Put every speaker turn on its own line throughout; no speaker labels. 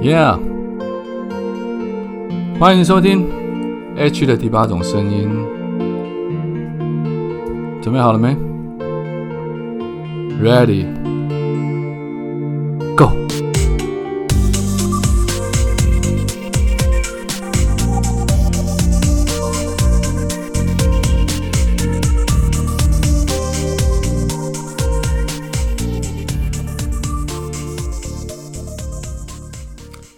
Yeah，欢迎收听 H 的第八种声音。准备好了没？Ready。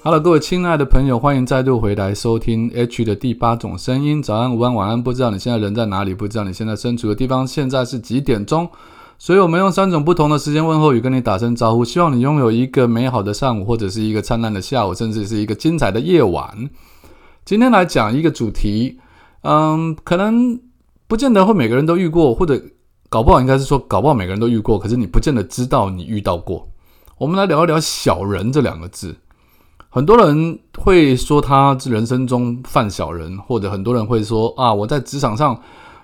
Hello，各位亲爱的朋友，欢迎再度回来收听 H 的第八种声音。早安、午安、晚安，不知道你现在人在哪里？不知道你现在身处的地方现在是几点钟？所以，我们用三种不同的时间问候语跟你打声招呼，希望你拥有一个美好的上午，或者是一个灿烂的下午，甚至是一个精彩的夜晚。今天来讲一个主题，嗯，可能不见得会每个人都遇过，或者搞不好应该是说，搞不好每个人都遇过，可是你不见得知道你遇到过。我们来聊一聊“小人”这两个字。很多人会说他人生中犯小人，或者很多人会说啊，我在职场上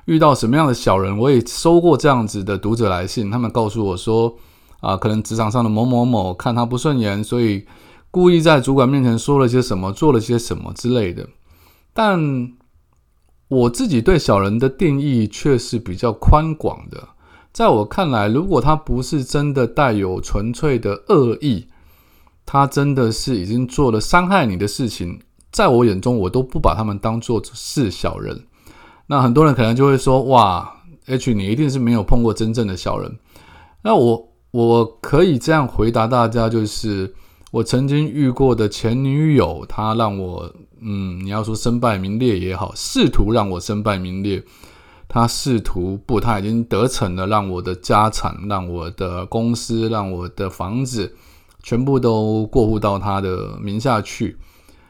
遇到什么样的小人。我也收过这样子的读者来信，他们告诉我说啊，可能职场上的某某某看他不顺眼，所以故意在主管面前说了些什么，做了些什么之类的。但我自己对小人的定义却是比较宽广的，在我看来，如果他不是真的带有纯粹的恶意。他真的是已经做了伤害你的事情，在我眼中，我都不把他们当做是小人。那很多人可能就会说：“哇，H，你一定是没有碰过真正的小人。”那我我可以这样回答大家，就是我曾经遇过的前女友，她让我，嗯，你要说身败名裂也好，试图让我身败名裂。她试图不，她已经得逞了，让我的家产，让我的公司，让我的房子。全部都过户到他的名下去，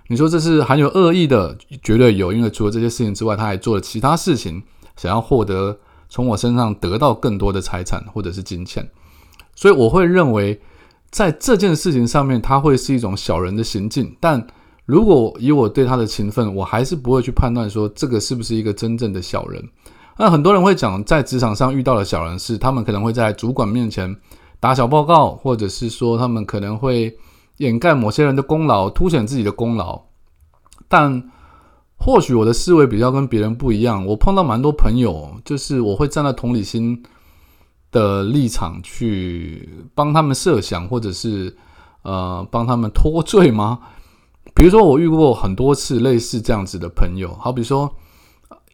你说这是含有恶意的？绝对有，因为除了这些事情之外，他还做了其他事情，想要获得从我身上得到更多的财产或者是金钱。所以我会认为，在这件事情上面，他会是一种小人的行径。但如果以我对他的情分，我还是不会去判断说这个是不是一个真正的小人。那很多人会讲，在职场上遇到的小人是，他们可能会在主管面前。打小报告，或者是说他们可能会掩盖某些人的功劳，凸显自己的功劳。但或许我的思维比较跟别人不一样，我碰到蛮多朋友，就是我会站在同理心的立场去帮他们设想，或者是呃帮他们脱罪吗？比如说我遇过很多次类似这样子的朋友，好比说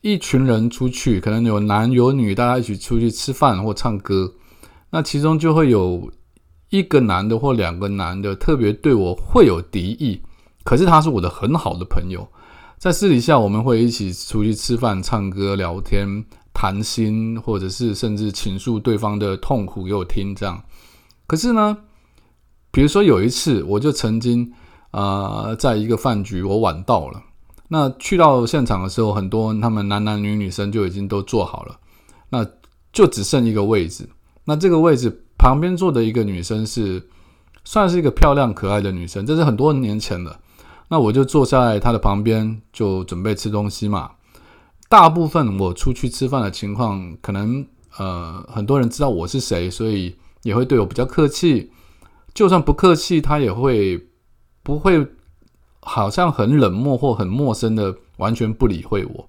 一群人出去，可能有男有女，大家一起出去吃饭或唱歌。那其中就会有一个男的或两个男的特别对我会有敌意，可是他是我的很好的朋友，在私底下我们会一起出去吃饭、唱歌、聊天、谈心，或者是甚至倾诉对方的痛苦给我听。这样，可是呢，比如说有一次，我就曾经啊，在一个饭局，我晚到了，那去到现场的时候，很多他们男男女女生就已经都坐好了，那就只剩一个位置。那这个位置旁边坐的一个女生是，算是一个漂亮可爱的女生，这是很多年前了。那我就坐在她的旁边，就准备吃东西嘛。大部分我出去吃饭的情况，可能呃很多人知道我是谁，所以也会对我比较客气。就算不客气，他也会不会好像很冷漠或很陌生的完全不理会我，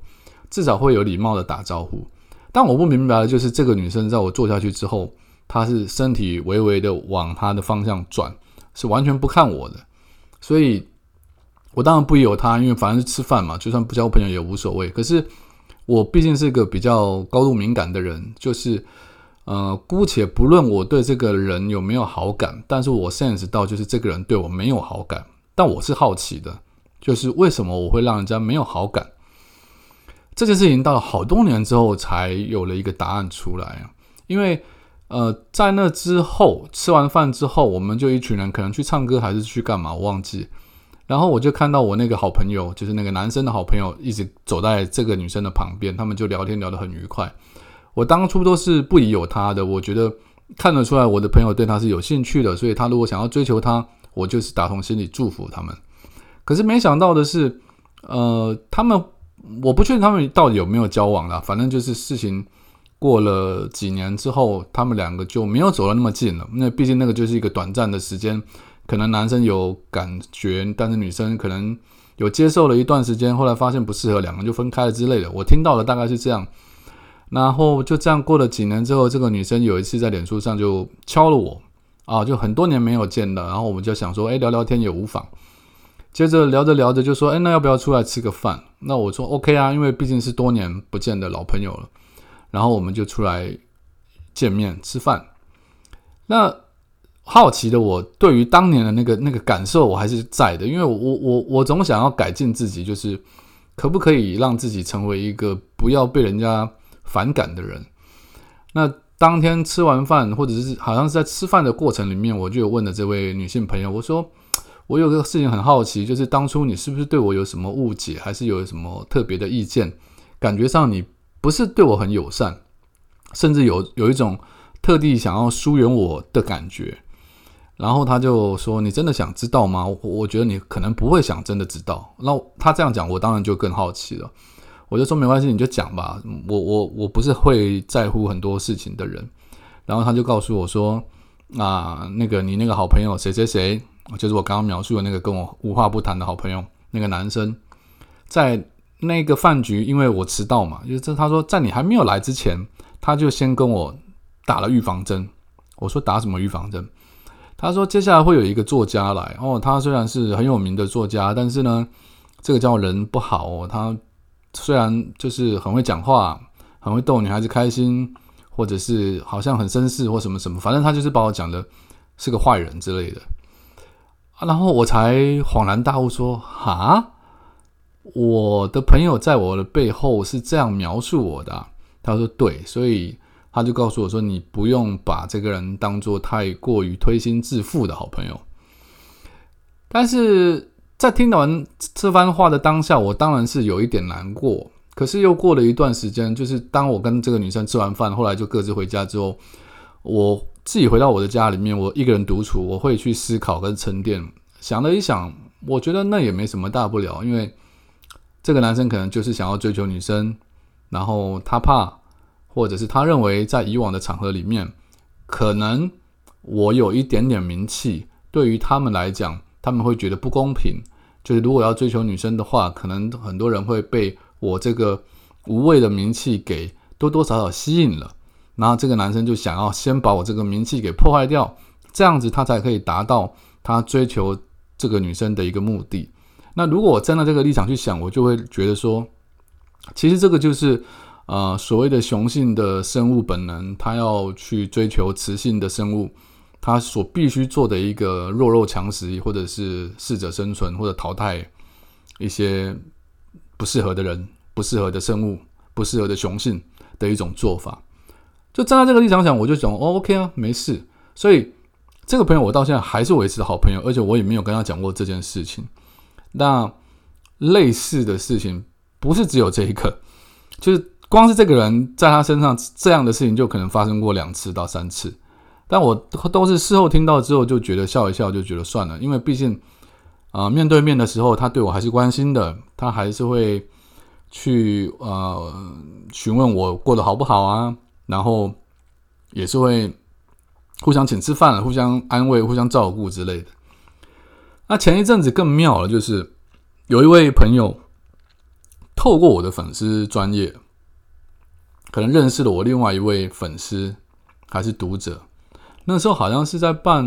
至少会有礼貌的打招呼。但我不明白的就是，这个女生在我坐下去之后，她是身体微微的往她的方向转，是完全不看我的。所以，我当然不由她，因为反正是吃饭嘛，就算不交朋友也无所谓。可是，我毕竟是一个比较高度敏感的人，就是呃，姑且不论我对这个人有没有好感，但是我 sense 到就是这个人对我没有好感。但我是好奇的，就是为什么我会让人家没有好感？这件事情到了好多年之后才有了一个答案出来，因为呃，在那之后吃完饭之后，我们就一群人可能去唱歌还是去干嘛，我忘记。然后我就看到我那个好朋友，就是那个男生的好朋友，一直走在这个女生的旁边，他们就聊天聊得很愉快。我当初都是不疑有他的，我觉得看得出来我的朋友对他是有兴趣的，所以他如果想要追求他，我就是打从心里祝福他们。可是没想到的是，呃，他们。我不确定他们到底有没有交往了，反正就是事情过了几年之后，他们两个就没有走得那么近了。那毕竟那个就是一个短暂的时间，可能男生有感觉，但是女生可能有接受了一段时间，后来发现不适合，两个人就分开了之类的。我听到的大概是这样。然后就这样过了几年之后，这个女生有一次在脸书上就敲了我，啊，就很多年没有见了。然后我们就想说，哎，聊聊天也无妨。接着聊着聊着就说，哎，那要不要出来吃个饭？那我说 OK 啊，因为毕竟是多年不见的老朋友了。然后我们就出来见面吃饭。那好奇的我，对于当年的那个那个感受，我还是在的，因为我我我总想要改进自己，就是可不可以让自己成为一个不要被人家。反感的人，那当天吃完饭，或者是好像是在吃饭的过程里面，我就有问了这位女性朋友，我说我有个事情很好奇，就是当初你是不是对我有什么误解，还是有什么特别的意见？感觉上你不是对我很友善，甚至有有一种特地想要疏远我的感觉。然后他就说：“你真的想知道吗？”我我觉得你可能不会想真的知道。那他这样讲，我当然就更好奇了。我就说没关系，你就讲吧。我我我不是会在乎很多事情的人。然后他就告诉我说：“啊，那个你那个好朋友谁谁谁，就是我刚刚描述的那个跟我无话不谈的好朋友，那个男生，在那个饭局，因为我迟到嘛，就是他说在你还没有来之前，他就先跟我打了预防针。我说打什么预防针？他说接下来会有一个作家来哦，他虽然是很有名的作家，但是呢，这个叫人不好哦，他。”虽然就是很会讲话，很会逗女孩子开心，或者是好像很绅士或什么什么，反正他就是把我讲的是个坏人之类的。然后我才恍然大悟说：“哈，我的朋友在我的背后是这样描述我的。”他说：“对。”所以他就告诉我说：“你不用把这个人当做太过于推心置腹的好朋友。”但是。在听完这番话的当下，我当然是有一点难过。可是又过了一段时间，就是当我跟这个女生吃完饭，后来就各自回家之后，我自己回到我的家里面，我一个人独处，我会去思考跟沉淀。想了一想，我觉得那也没什么大不了，因为这个男生可能就是想要追求女生，然后他怕，或者是他认为在以往的场合里面，可能我有一点点名气，对于他们来讲，他们会觉得不公平。就是如果要追求女生的话，可能很多人会被我这个无谓的名气给多多少少吸引了，然后这个男生就想要先把我这个名气给破坏掉，这样子他才可以达到他追求这个女生的一个目的。那如果我站在这个立场去想，我就会觉得说，其实这个就是呃所谓的雄性的生物本能，他要去追求雌性的生物。他所必须做的一个弱肉强食，或者是适者生存，或者淘汰一些不适合的人、不适合的生物、不适合的雄性的一种做法。就站在这个立场讲，我就想哦，OK 啊，没事。所以这个朋友我到现在还是维持好朋友，而且我也没有跟他讲过这件事情。那类似的事情不是只有这一个，就是光是这个人在他身上这样的事情就可能发生过两次到三次。但我都是事后听到之后就觉得笑一笑，就觉得算了，因为毕竟啊，面对面的时候他对我还是关心的，他还是会去呃询问我过得好不好啊，然后也是会互相请吃饭、互相安慰、互相照顾之类的。那前一阵子更妙了，就是有一位朋友透过我的粉丝专业，可能认识了我另外一位粉丝还是读者。那时候好像是在办，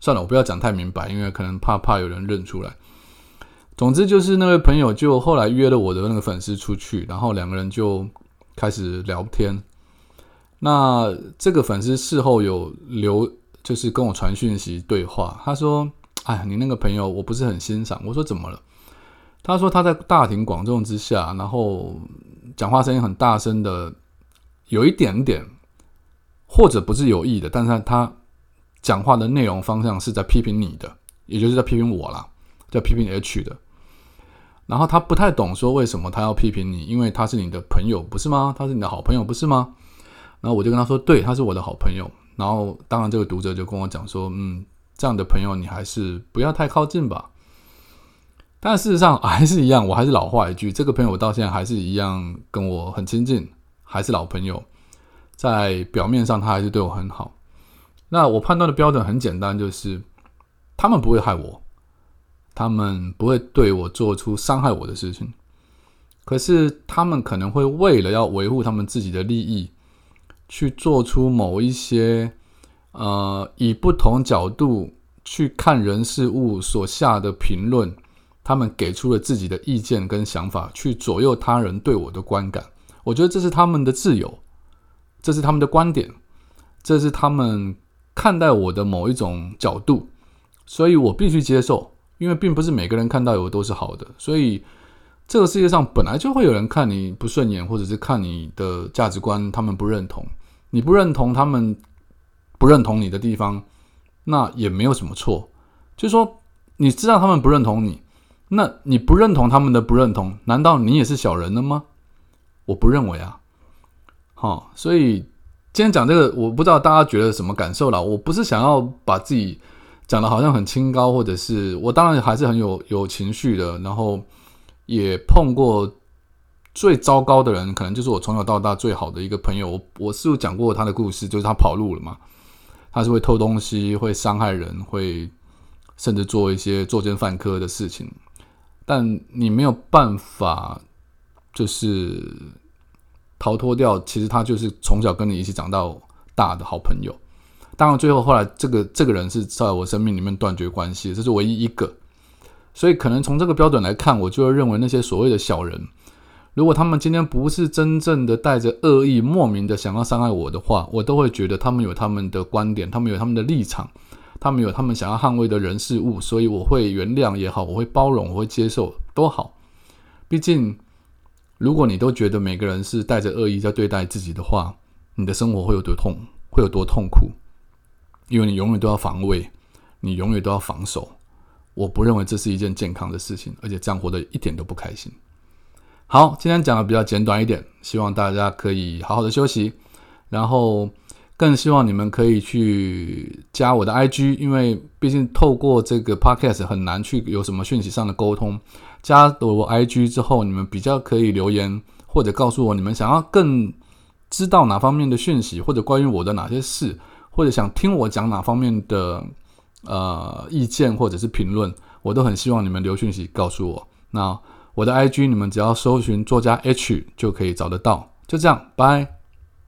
算了，我不要讲太明白，因为可能怕怕有人认出来。总之就是那位朋友就后来约了我的那个粉丝出去，然后两个人就开始聊天。那这个粉丝事后有留，就是跟我传讯息对话。他说：“哎，你那个朋友我不是很欣赏。”我说：“怎么了？”他说：“他在大庭广众之下，然后讲话声音很大声的，有一点点。”或者不是有意的，但是他讲话的内容方向是在批评你的，也就是在批评我啦，在批评 H 的。然后他不太懂说为什么他要批评你，因为他是你的朋友，不是吗？他是你的好朋友，不是吗？然后我就跟他说，对，他是我的好朋友。然后当然这个读者就跟我讲说，嗯，这样的朋友你还是不要太靠近吧。但事实上还是一样，我还是老话一句，这个朋友到现在还是一样跟我很亲近，还是老朋友。在表面上，他还是对我很好。那我判断的标准很简单，就是他们不会害我，他们不会对我做出伤害我的事情。可是他们可能会为了要维护他们自己的利益，去做出某一些呃以不同角度去看人事物所下的评论，他们给出了自己的意见跟想法，去左右他人对我的观感。我觉得这是他们的自由，这是他们的观点，这是他们看待我的某一种角度，所以我必须接受，因为并不是每个人看到我都是好的，所以这个世界上本来就会有人看你不顺眼，或者是看你的价值观他们不认同，你不认同他们不认同你的地方，那也没有什么错，就是说你知道他们不认同你，那你不认同他们的不认同，难道你也是小人了吗？我不认为啊，好，所以今天讲这个，我不知道大家觉得什么感受了。我不是想要把自己讲的好像很清高，或者是我当然还是很有有情绪的，然后也碰过最糟糕的人，可能就是我从小到大最好的一个朋友。我我是有讲过他的故事，就是他跑路了嘛，他是会偷东西，会伤害人，会甚至做一些作奸犯科的事情，但你没有办法。就是逃脱掉，其实他就是从小跟你一起长到大的好朋友。当然，最后后来这个这个人是在我生命里面断绝关系，这是唯一一个。所以，可能从这个标准来看，我就会认为那些所谓的小人，如果他们今天不是真正的带着恶意、莫名的想要伤害我的话，我都会觉得他们有他们的观点，他们有他们的立场，他们有他们想要捍卫的人事物，所以我会原谅也好，我会包容，我会接受都好。毕竟。如果你都觉得每个人是带着恶意在对待自己的话，你的生活会有多痛，会有多痛苦？因为你永远都要防卫，你永远都要防守。我不认为这是一件健康的事情，而且这样活得一点都不开心。好，今天讲的比较简短一点，希望大家可以好好的休息，然后更希望你们可以去加我的 IG，因为毕竟透过这个 Podcast 很难去有什么讯息上的沟通。加了我 IG 之后，你们比较可以留言，或者告诉我你们想要更知道哪方面的讯息，或者关于我的哪些事，或者想听我讲哪方面的呃意见或者是评论，我都很希望你们留讯息告诉我。那我的 IG 你们只要搜寻作家 H 就可以找得到。就这样，拜。